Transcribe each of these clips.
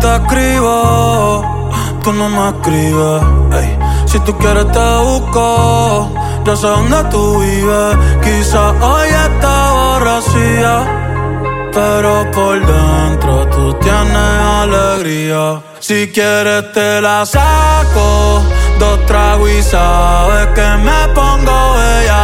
Te escribo, tú no me escribes. Si tú quieres te busco, yo sé dónde tú vives. Quizás hoy está borracía pero por dentro tú tienes alegría. Si quieres te la saco, dos tragos y sabes que me pongo bellaco.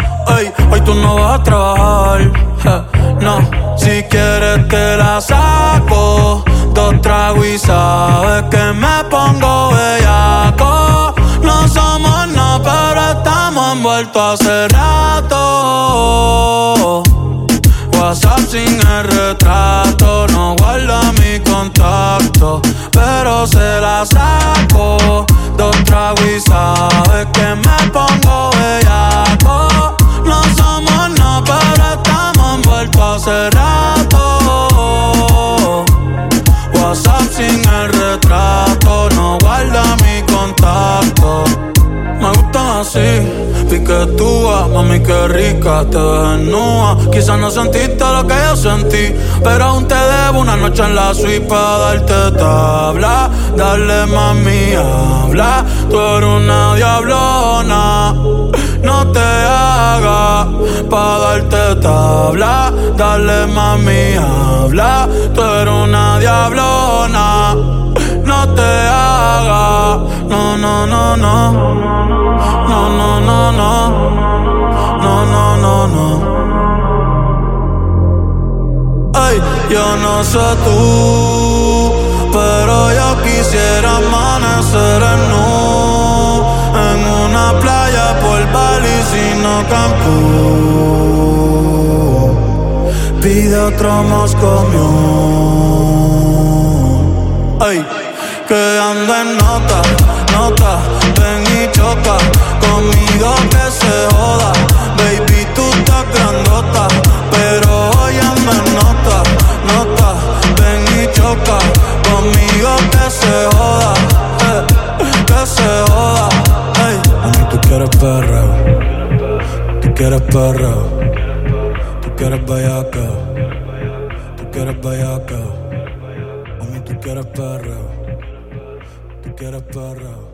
Ey, hoy tú no vas a trabajar. no, si quieres te la saco. Dos tragos y sabes que me pongo bellaco. No somos nada, pero estamos envueltos hace rato. WhatsApp sin el retrato, no guarda mi contacto, pero se la saco. Dos tragos y sabes que me pongo bellaco. Hace rato. WhatsApp sin el retrato, no guarda mi contacto. Me gustan así, piquetúa, mami que rica, te desnuda. Quizás no sentiste lo que yo sentí, pero aún te debo una noche en la suite para darte tabla. Dale mami, habla, tú eres una diablona. Te hagas pa' darte tabla. Dale mami, habla, tú eres una diablona. No te hagas, no, no, no, no. No, no, no, no. No, no, no, no. Ay, yo no sé tú, pero yo quisiera amanecer en Sino Cancún. Pide otro Moscow Ay, que anda en nota, nota, ven y choca conmigo que se tú quieres perreo, tú quieres bellaca, tú quieres bellaca. Mami, tú quieres perreo, tú quieres perreo.